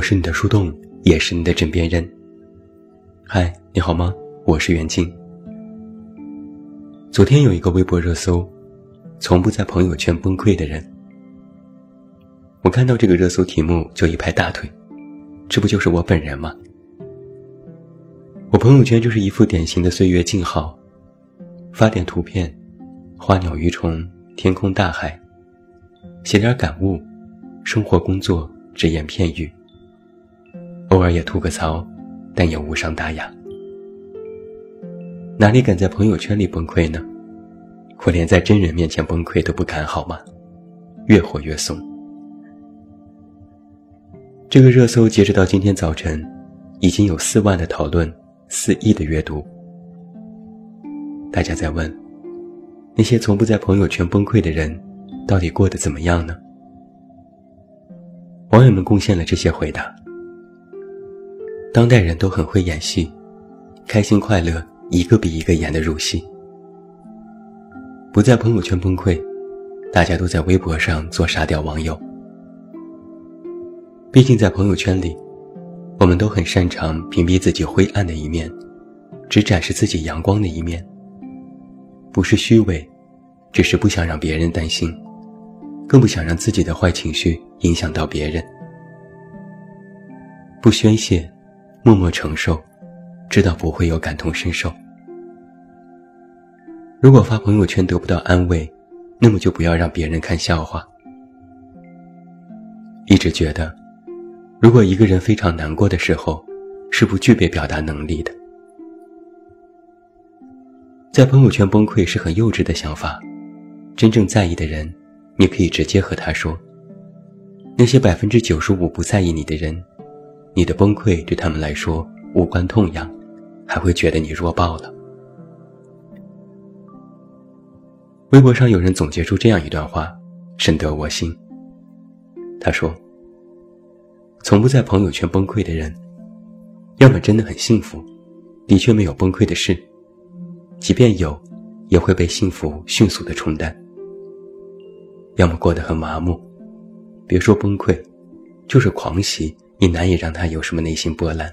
我是你的树洞，也是你的枕边人。嗨，你好吗？我是袁静。昨天有一个微博热搜，从不在朋友圈崩溃的人。我看到这个热搜题目就一拍大腿，这不就是我本人吗？我朋友圈就是一副典型的岁月静好，发点图片，花鸟鱼虫、天空大海，写点感悟，生活工作只言片语。偶尔也吐个槽，但也无伤大雅。哪里敢在朋友圈里崩溃呢？我连在真人面前崩溃都不敢，好吗？越活越怂。这个热搜截止到今天早晨，已经有四万的讨论，四亿的阅读。大家在问，那些从不在朋友圈崩溃的人，到底过得怎么样呢？网友们贡献了这些回答。当代人都很会演戏，开心快乐，一个比一个演得入戏。不在朋友圈崩溃，大家都在微博上做傻屌网友。毕竟在朋友圈里，我们都很擅长屏蔽自己灰暗的一面，只展示自己阳光的一面。不是虚伪，只是不想让别人担心，更不想让自己的坏情绪影响到别人。不宣泄。默默承受，知道不会有感同身受。如果发朋友圈得不到安慰，那么就不要让别人看笑话。一直觉得，如果一个人非常难过的时候，是不具备表达能力的。在朋友圈崩溃是很幼稚的想法。真正在意的人，你可以直接和他说。那些百分之九十五不在意你的人。你的崩溃对他们来说无关痛痒，还会觉得你弱爆了。微博上有人总结出这样一段话，深得我心。他说：“从不在朋友圈崩溃的人，要么真的很幸福，的确没有崩溃的事；即便有，也会被幸福迅速的冲淡；要么过得很麻木，别说崩溃，就是狂喜。”也难以让他有什么内心波澜，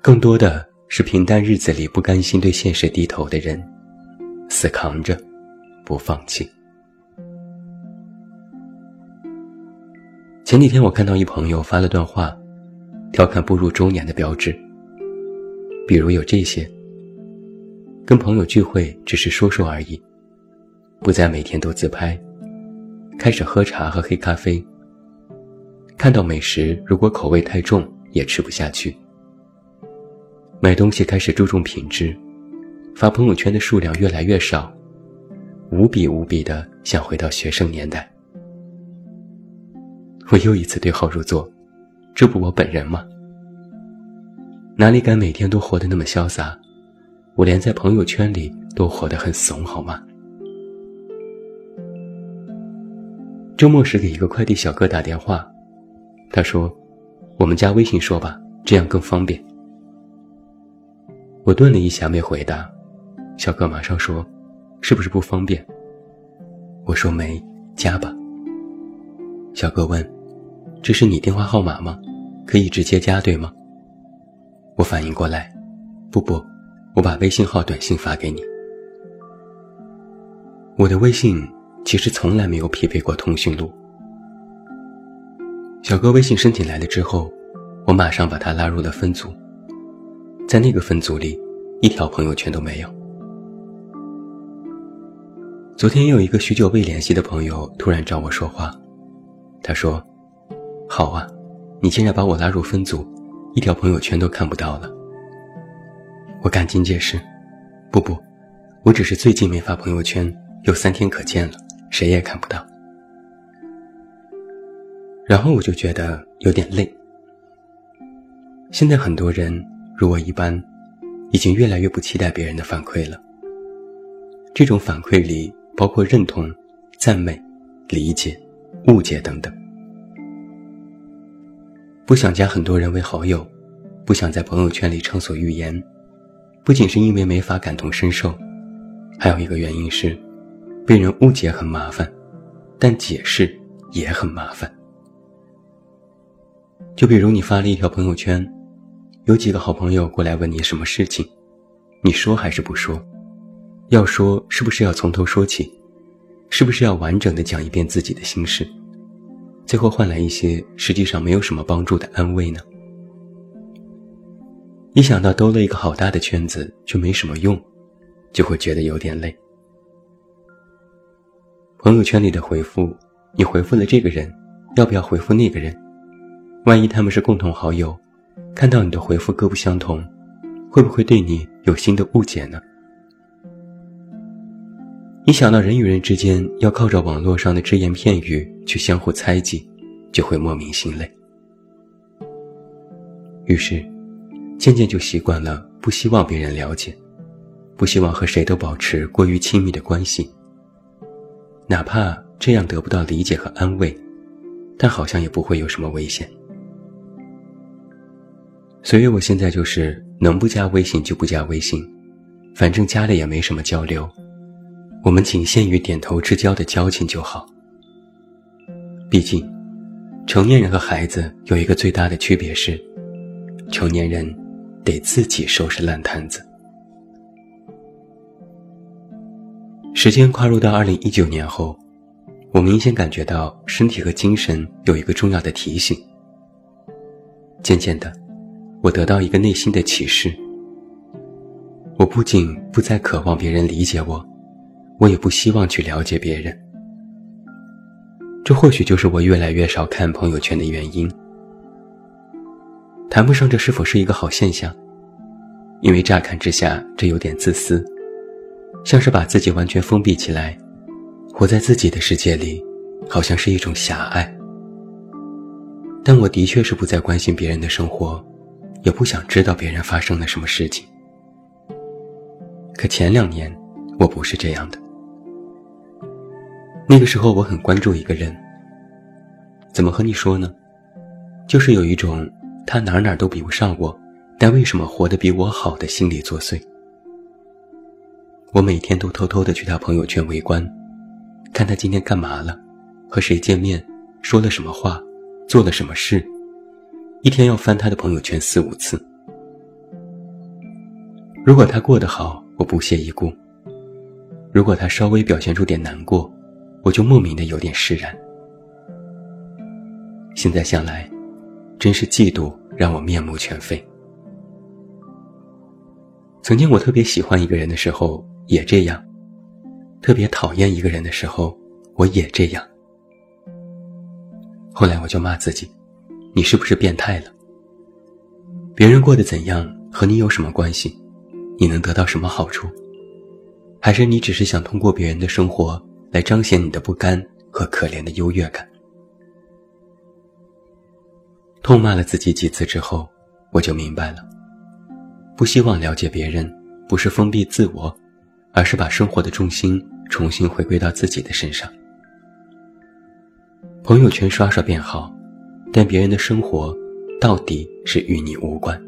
更多的是平淡日子里不甘心对现实低头的人，死扛着，不放弃。前几天我看到一朋友发了段话，调侃步入中年的标志，比如有这些：跟朋友聚会只是说说而已，不再每天都自拍，开始喝茶和黑咖啡。看到美食，如果口味太重，也吃不下去。买东西开始注重品质，发朋友圈的数量越来越少，无比无比的想回到学生年代。我又一次对号入座，这不我本人吗？哪里敢每天都活得那么潇洒？我连在朋友圈里都活得很怂，好吗？周末时给一个快递小哥打电话。他说：“我们加微信说吧，这样更方便。”我顿了一下，没回答。小哥马上说：“是不是不方便？”我说：“没，加吧。”小哥问：“这是你电话号码吗？可以直接加对吗？”我反应过来：“不不，我把微信号短信发给你。”我的微信其实从来没有匹配过通讯录。小哥微信申请来了之后，我马上把他拉入了分组。在那个分组里，一条朋友圈都没有。昨天有一个许久未联系的朋友突然找我说话，他说：“好啊，你竟然把我拉入分组，一条朋友圈都看不到了。”我赶紧解释：“不不，我只是最近没发朋友圈，有三天可见了，谁也看不到。”然后我就觉得有点累。现在很多人如我一般，已经越来越不期待别人的反馈了。这种反馈里包括认同、赞美、理解、误解等等。不想加很多人为好友，不想在朋友圈里畅所欲言，不仅是因为没法感同身受，还有一个原因是，被人误解很麻烦，但解释也很麻烦。就比如你发了一条朋友圈，有几个好朋友过来问你什么事情，你说还是不说？要说是不是要从头说起？是不是要完整的讲一遍自己的心事？最后换来一些实际上没有什么帮助的安慰呢？一想到兜了一个好大的圈子却没什么用，就会觉得有点累。朋友圈里的回复，你回复了这个人，要不要回复那个人？万一他们是共同好友，看到你的回复各不相同，会不会对你有新的误解呢？一想到人与人之间要靠着网络上的只言片语去相互猜忌，就会莫名心累。于是，渐渐就习惯了不希望别人了解，不希望和谁都保持过于亲密的关系。哪怕这样得不到理解和安慰，但好像也不会有什么危险。所以我现在就是能不加微信就不加微信，反正加了也没什么交流。我们仅限于点头之交的交情就好。毕竟，成年人和孩子有一个最大的区别是，成年人得自己收拾烂摊子。时间跨入到二零一九年后，我明显感觉到身体和精神有一个重要的提醒。渐渐的，我得到一个内心的启示：我不仅不再渴望别人理解我。我也不希望去了解别人，这或许就是我越来越少看朋友圈的原因。谈不上这是否是一个好现象，因为乍看之下这有点自私，像是把自己完全封闭起来，活在自己的世界里，好像是一种狭隘。但我的确是不再关心别人的生活，也不想知道别人发生了什么事情。可前两年，我不是这样的。那个时候我很关注一个人，怎么和你说呢？就是有一种他哪哪都比不上我，但为什么活得比我好的心理作祟。我每天都偷偷的去他朋友圈围观，看他今天干嘛了，和谁见面，说了什么话，做了什么事，一天要翻他的朋友圈四五次。如果他过得好，我不屑一顾；如果他稍微表现出点难过，我就莫名的有点释然。现在想来，真是嫉妒让我面目全非。曾经我特别喜欢一个人的时候也这样，特别讨厌一个人的时候我也这样。后来我就骂自己：你是不是变态了？别人过得怎样和你有什么关系？你能得到什么好处？还是你只是想通过别人的生活？来彰显你的不甘和可怜的优越感。痛骂了自己几次之后，我就明白了：不希望了解别人，不是封闭自我，而是把生活的重心重新回归到自己的身上。朋友圈刷刷便好，但别人的生活到底是与你无关。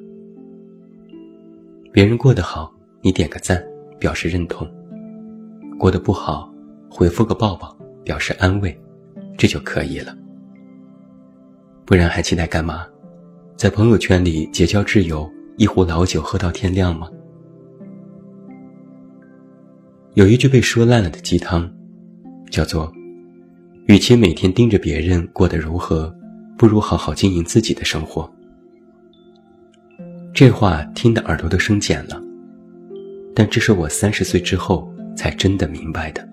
别人过得好，你点个赞表示认同；过得不好。回复个抱抱，表示安慰，这就可以了。不然还期待干嘛？在朋友圈里结交挚友，一壶老酒喝到天亮吗？有一句被说烂了的鸡汤，叫做：“与其每天盯着别人过得如何，不如好好经营自己的生活。”这话听得耳朵都生茧了，但这是我三十岁之后才真的明白的。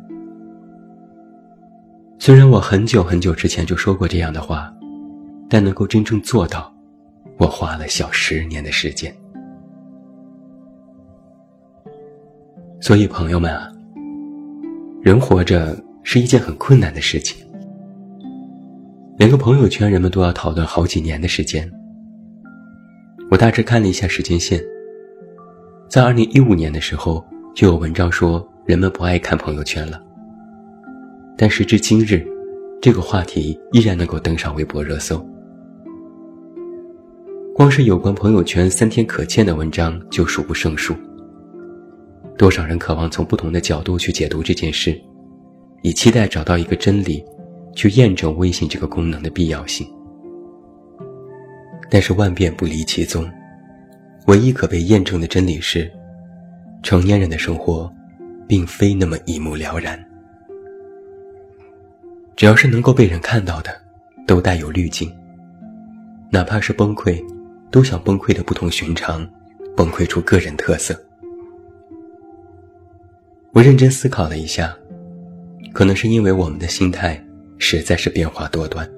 虽然我很久很久之前就说过这样的话，但能够真正做到，我花了小十年的时间。所以，朋友们啊，人活着是一件很困难的事情。连个朋友圈，人们都要讨论好几年的时间。我大致看了一下时间线，在二零一五年的时候，就有文章说人们不爱看朋友圈了。但时至今日，这个话题依然能够登上微博热搜。光是有关朋友圈三天可见的文章就数不胜数。多少人渴望从不同的角度去解读这件事，以期待找到一个真理，去验证微信这个功能的必要性。但是万变不离其宗，唯一可被验证的真理是：成年人的生活，并非那么一目了然。只要是能够被人看到的，都带有滤镜。哪怕是崩溃，都想崩溃的不同寻常，崩溃出个人特色。我认真思考了一下，可能是因为我们的心态实在是变化多端。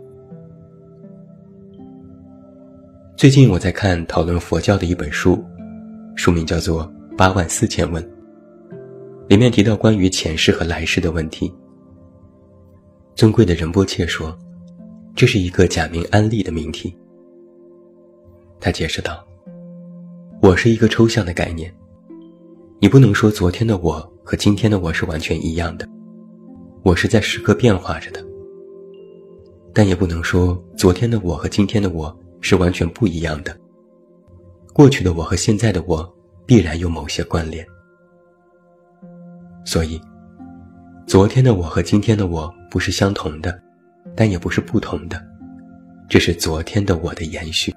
最近我在看讨论佛教的一本书，书名叫做《八万四千问》，里面提到关于前世和来世的问题。尊贵的仁波切说，这是一个假名安利的命题。他解释道：“我是一个抽象的概念，你不能说昨天的我和今天的我是完全一样的，我是在时刻变化着的。但也不能说昨天的我和今天的我是完全不一样的，过去的我和现在的我必然有某些关联。所以，昨天的我和今天的我不是相同的，但也不是不同的，这是昨天的我的延续。”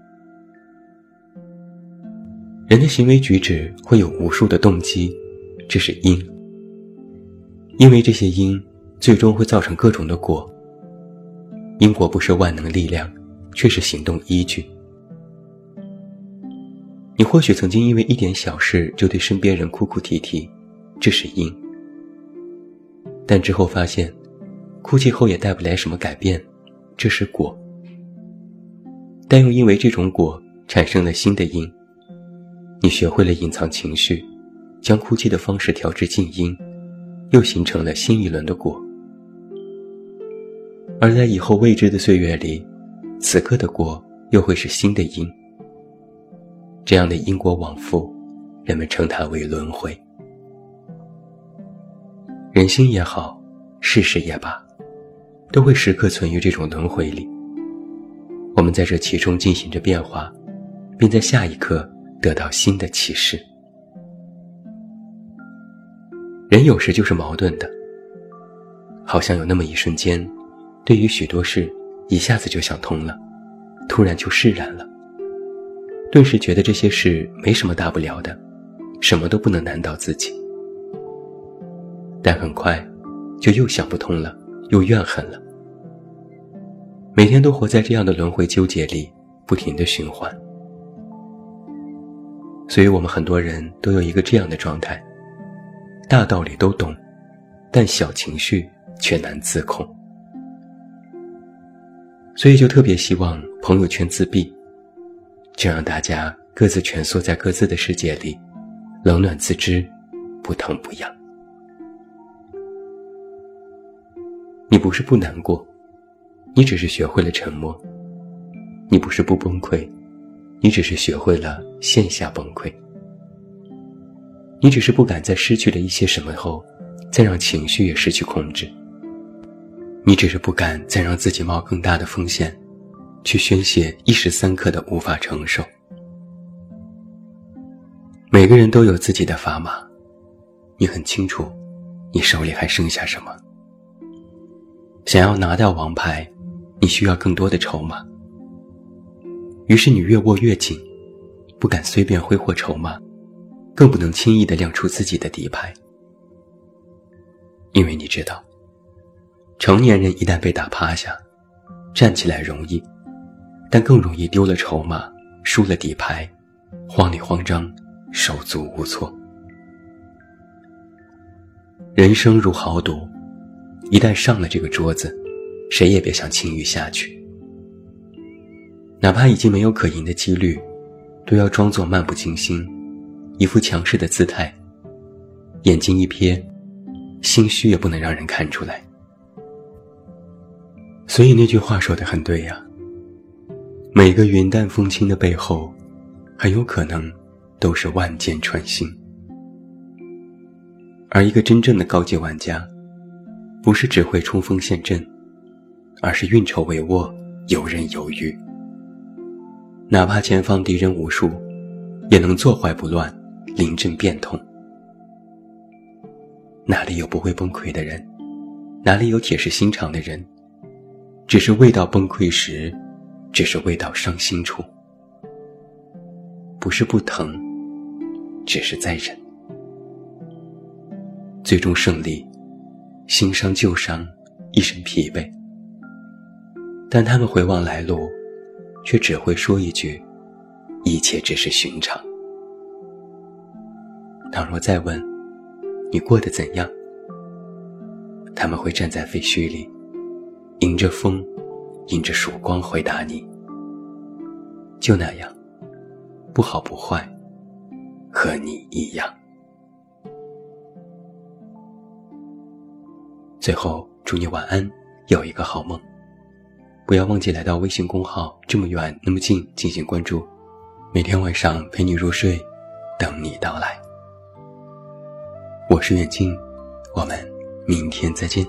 人的行为举止会有无数的动机，这是因。因为这些因，最终会造成各种的果。因果不是万能力量，却是行动依据。你或许曾经因为一点小事就对身边人哭哭啼啼，这是因。但之后发现，哭泣后也带不来什么改变，这是果。但又因为这种果产生了新的因。你学会了隐藏情绪，将哭泣的方式调至静音，又形成了新一轮的果。而在以后未知的岁月里，此刻的果又会是新的因。这样的因果往复，人们称它为轮回。人心也好，事实也罢，都会时刻存于这种轮回里。我们在这其中进行着变化，并在下一刻。得到新的启示。人有时就是矛盾的，好像有那么一瞬间，对于许多事一下子就想通了，突然就释然了，顿时觉得这些事没什么大不了的，什么都不能难倒自己。但很快，就又想不通了，又怨恨了，每天都活在这样的轮回纠结里，不停的循环。所以我们很多人都有一个这样的状态：大道理都懂，但小情绪却难自控。所以就特别希望朋友圈自闭，就让大家各自蜷缩在各自的世界里，冷暖自知，不疼不痒。你不是不难过，你只是学会了沉默；你不是不崩溃。你只是学会了线下崩溃，你只是不敢在失去了一些什么后，再让情绪也失去控制。你只是不敢再让自己冒更大的风险，去宣泄一时三刻的无法承受。每个人都有自己的砝码，你很清楚，你手里还剩下什么。想要拿掉王牌，你需要更多的筹码。于是你越握越紧，不敢随便挥霍筹码，更不能轻易的亮出自己的底牌，因为你知道，成年人一旦被打趴下，站起来容易，但更容易丢了筹码，输了底牌，慌里慌张，手足无措。人生如豪赌，一旦上了这个桌子，谁也别想轻易下去。哪怕已经没有可赢的几率，都要装作漫不经心，一副强势的姿态。眼睛一瞥，心虚也不能让人看出来。所以那句话说的很对呀。每个云淡风轻的背后，很有可能都是万箭穿心。而一个真正的高级玩家，不是只会冲锋陷阵，而是运筹帷幄，游刃有余。哪怕前方敌人无数，也能坐怀不乱，临阵变通。哪里有不会崩溃的人？哪里有铁石心肠的人？只是未到崩溃时，只是未到伤心处。不是不疼，只是在忍。最终胜利，新伤旧伤，一身疲惫。但他们回望来路，却只会说一句：“一切只是寻常。”倘若再问，你过得怎样？他们会站在废墟里，迎着风，迎着曙光回答你：“就那样，不好不坏，和你一样。”最后，祝你晚安，有一个好梦。不要忘记来到微信公号“这么远那么近”进行关注，每天晚上陪你入睡，等你到来。我是远近，我们明天再见。